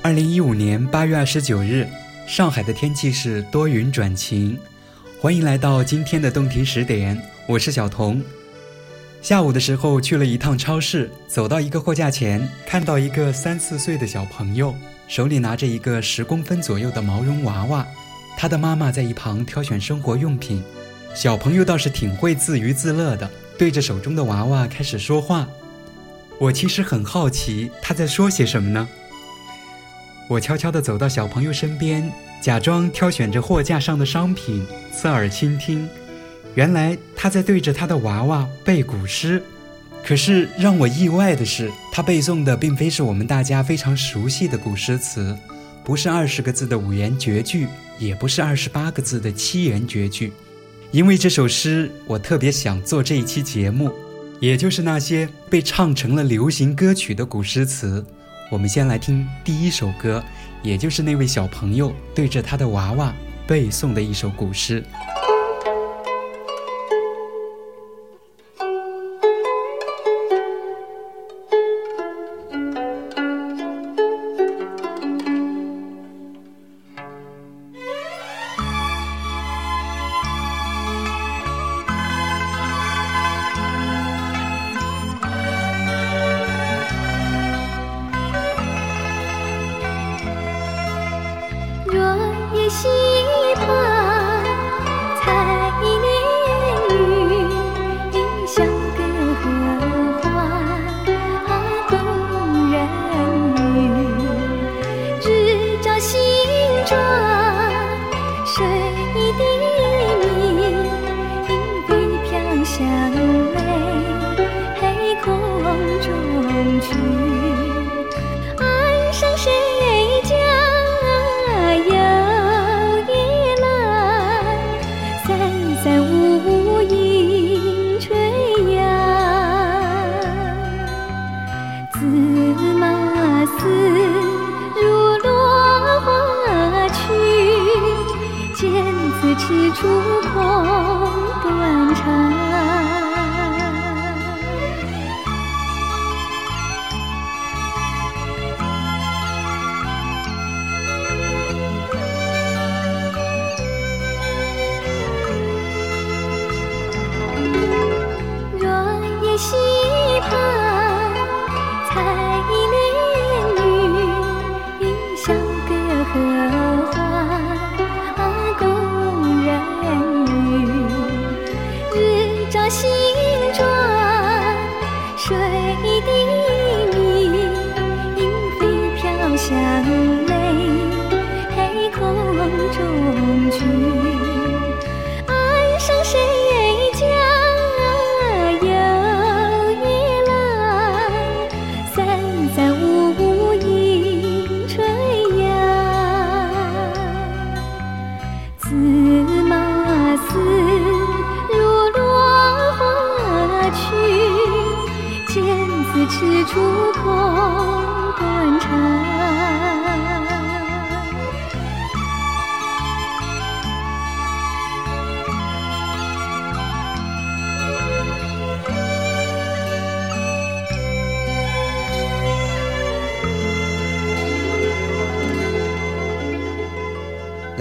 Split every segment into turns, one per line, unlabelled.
二零一五年八月二十九日，上海的天气是多云转晴。欢迎来到今天的洞庭十点，我是小童。下午的时候去了一趟超市，走到一个货架前，看到一个三四岁的小朋友，手里拿着一个十公分左右的毛绒娃娃，他的妈妈在一旁挑选生活用品。小朋友倒是挺会自娱自乐的，对着手中的娃娃开始说话。我其实很好奇他在说些什么呢？我悄悄地走到小朋友身边，假装挑选着货架上的商品，侧耳倾听。原来他在对着他的娃娃背古诗。可是让我意外的是，他背诵的并非是我们大家非常熟悉的古诗词，不是二十个字的五言绝句，也不是二十八个字的七言绝句。因为这首诗，我特别想做这一期节目，也就是那些被唱成了流行歌曲的古诗词。我们先来听第一首歌，也就是那位小朋友对着他的娃娃背诵的一首古诗。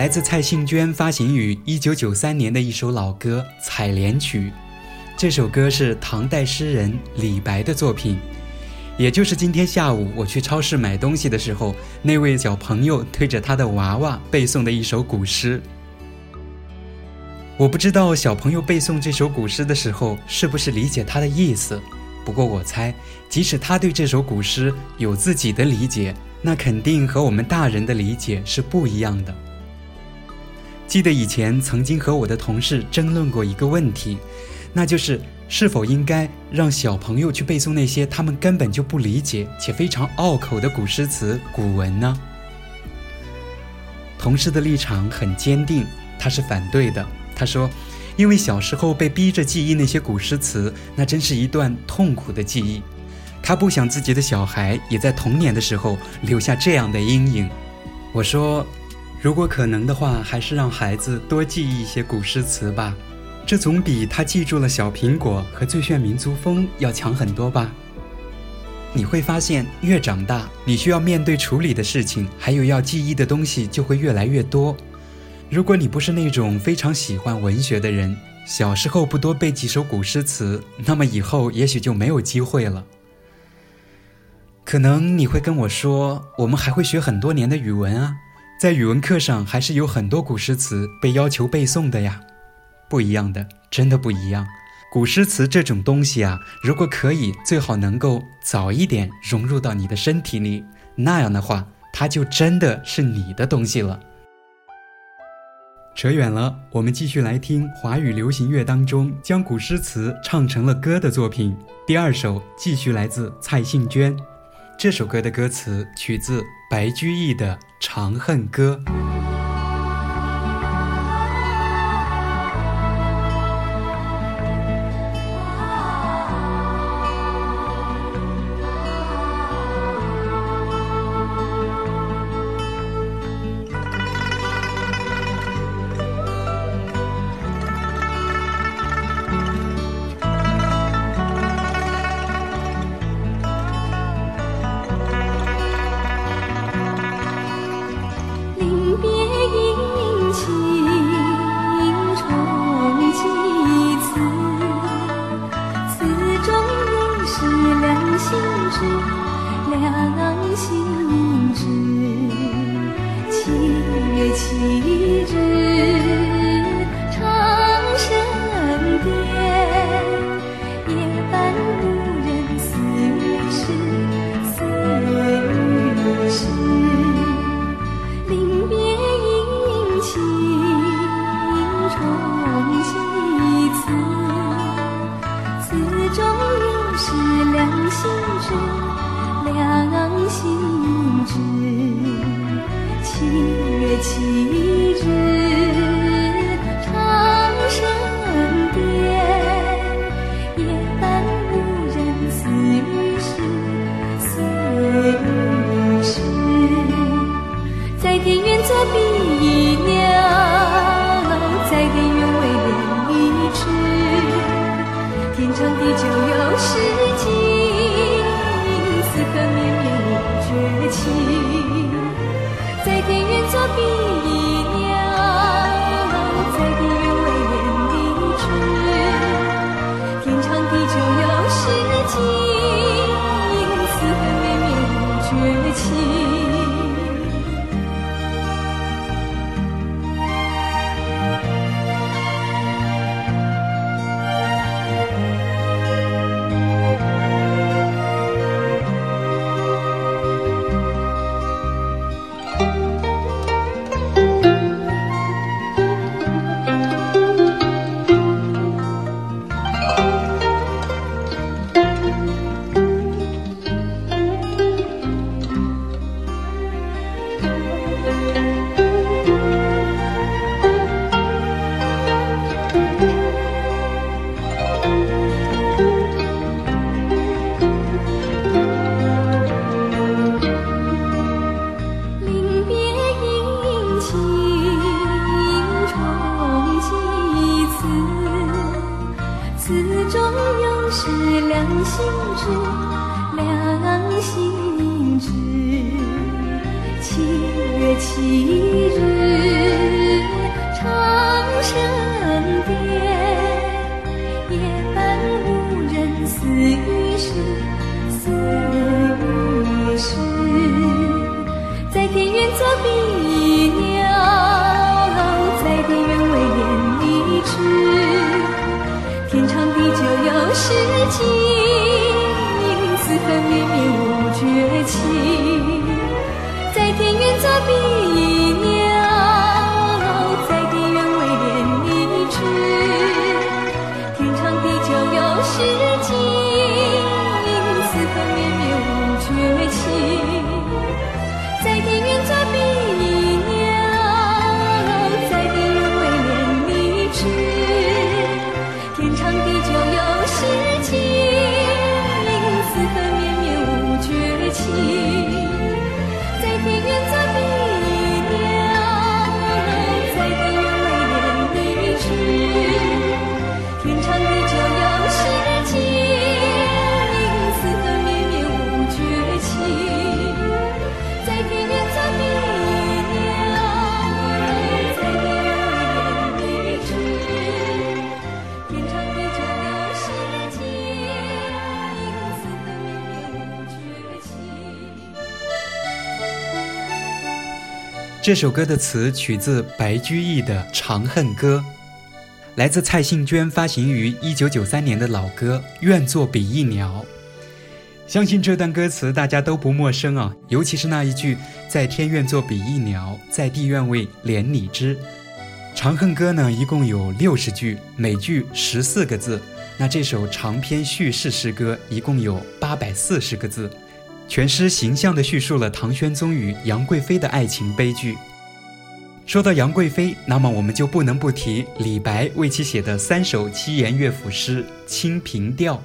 来自蔡幸娟发行于一九九三年的一首老歌《采莲曲》，这首歌是唐代诗人李白的作品，也就是今天下午我去超市买东西的时候，那位小朋友推着他的娃娃背诵的一首古诗。我不知道小朋友背诵这首古诗的时候是不是理解他的意思，不过我猜，即使他对这首古诗有自己的理解，那肯定和我们大人的理解是不一样的。记得以前曾经和我的同事争论过一个问题，那就是是否应该让小朋友去背诵那些他们根本就不理解且非常拗口的古诗词、古文呢？同事的立场很坚定，他是反对的。他说：“因为小时候被逼着记忆那些古诗词，那真是一段痛苦的记忆。他不想自己的小孩也在童年的时候留下这样的阴影。”我说。如果可能的话，还是让孩子多记忆一些古诗词吧，这总比他记住了小苹果和最炫民族风要强很多吧。你会发现，越长大，你需要面对处理的事情，还有要记忆的东西就会越来越多。如果你不是那种非常喜欢文学的人，小时候不多背几首古诗词，那么以后也许就没有机会了。可能你会跟我说，我们还会学很多年的语文啊，在语文课上还是有很多古诗词被要求背诵的呀。不一样的，真的不一样。古诗词这种东西啊，如果可以，最好能够早一点融入到你的身体里，那样的话，它就真的是你的东西了。扯远了，我们继续来听华语流行乐当中将古诗词唱成了歌的作品。第二首继续来自蔡幸娟，这首歌的歌词取自白居易的《长恨歌》。这首歌的词取自白居易的《长恨歌》，来自蔡幸娟发行于一九九三年的老歌《愿作比翼鸟》。相信这段歌词大家都不陌生啊，尤其是那一句“在天愿作比翼鸟，在地愿为连理枝”。《长恨歌》呢，一共有六十句，每句十四个字。那这首长篇叙事诗歌一共有八百四十个字。全诗形象地叙述了唐玄宗与杨贵妃的爱情悲剧。说到杨贵妃，那么我们就不能不提李白为其写的三首七言乐府诗《清平调》。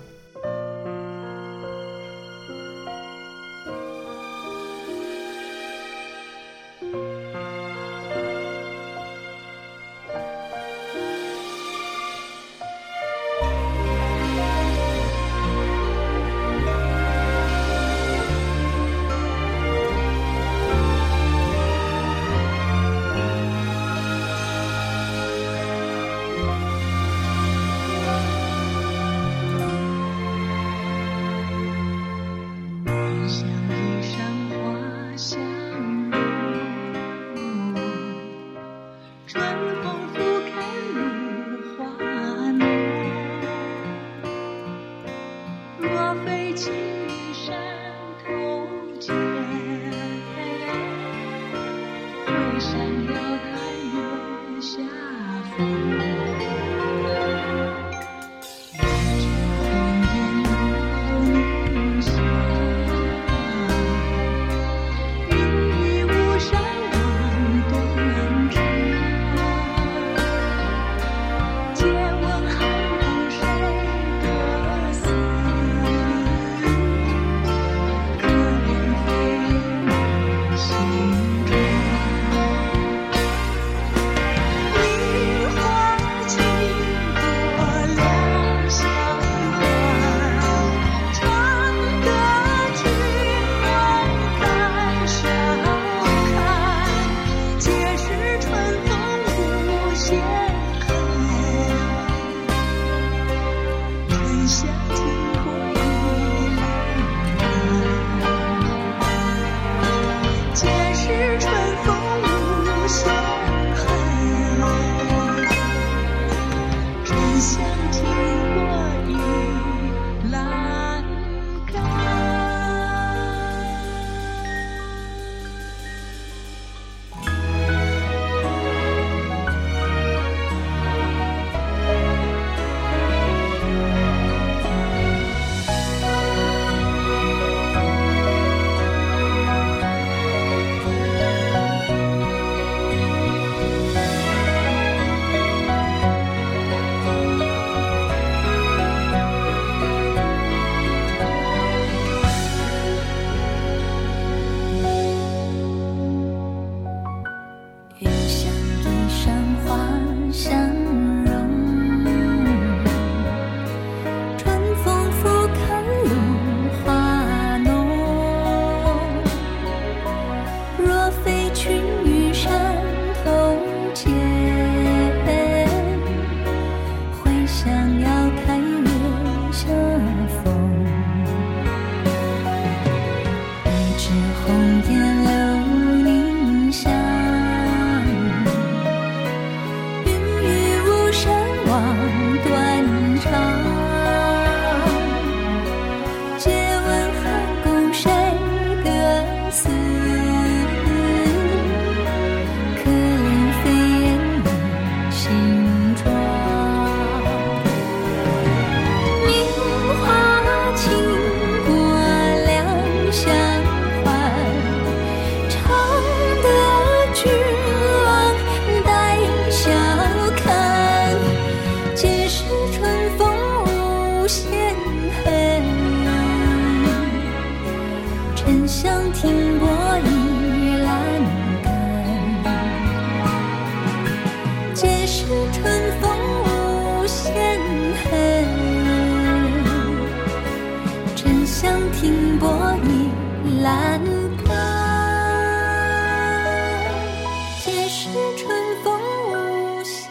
是春风无限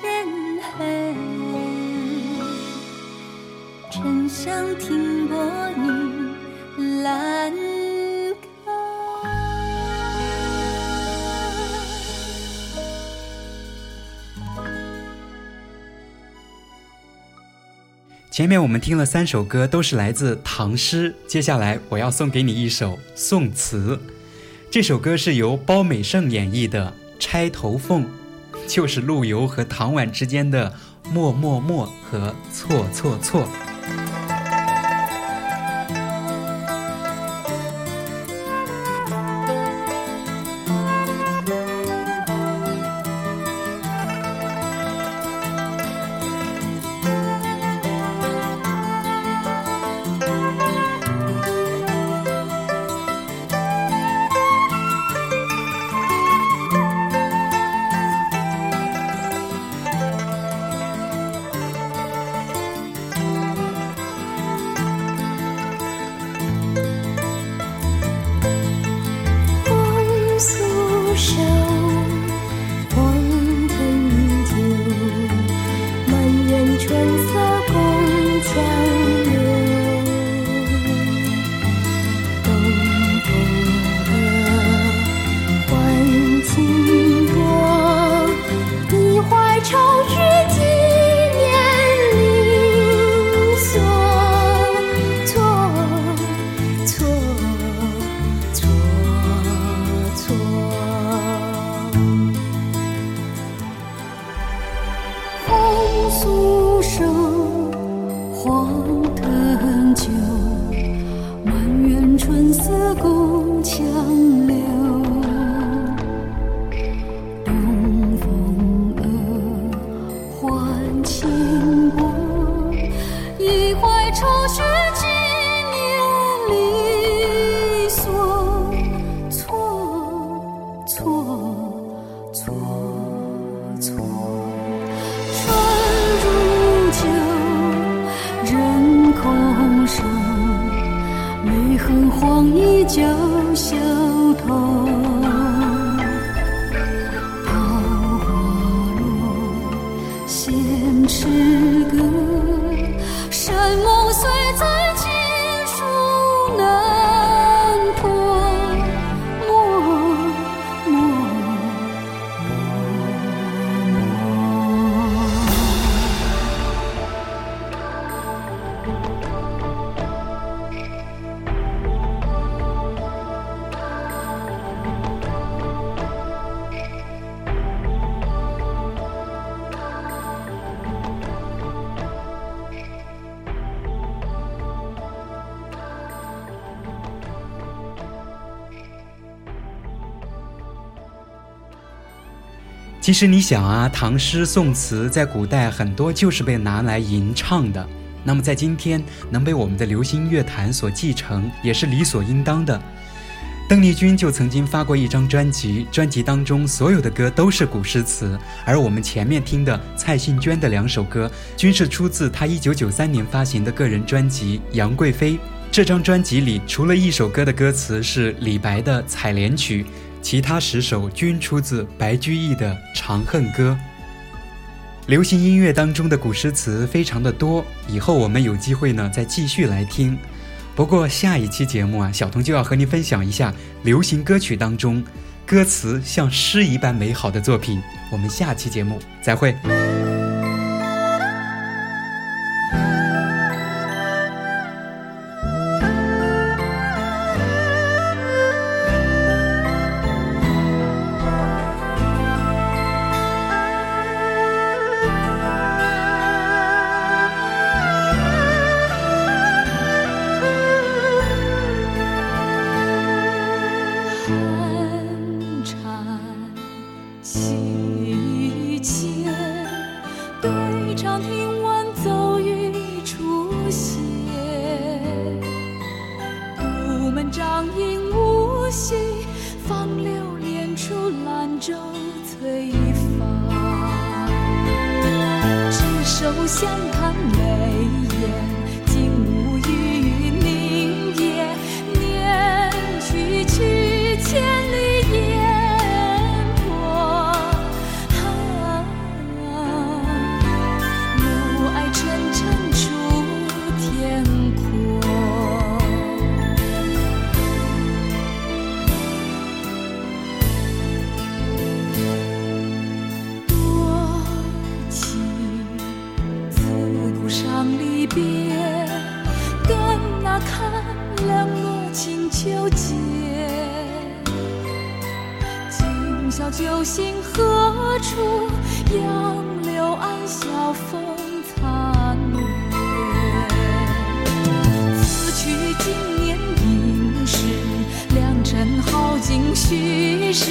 恨沉香停泊你兰前面我们听了三首歌都是来自唐诗接下来我要送给你一首宋词。这首歌是由包美胜演绎的钗头凤》，就是陆游和唐婉之间的莫莫莫和错错错。情不。其实你想啊，唐诗宋词在古代很多就是被拿来吟唱的，那么在今天能被我们的流行乐坛所继承，也是理所应当的。邓丽君就曾经发过一张专辑，专辑当中所有的歌都是古诗词，而我们前面听的蔡幸娟的两首歌，均是出自她一九九三年发行的个人专辑《杨贵妃》。这张专辑里，除了一首歌的歌词是李白的《采莲曲》。其他十首均出自白居易的《长恨歌》。流行音乐当中的古诗词非常的多，以后我们有机会呢再继续来听。不过下一期节目啊，小童就要和您分享一下流行歌曲当中歌词像诗一般美好的作品。我们下期节目再会。
相看
今宵酒醒何处？杨柳岸晓风残月。此去经年应是，良辰好景虚设。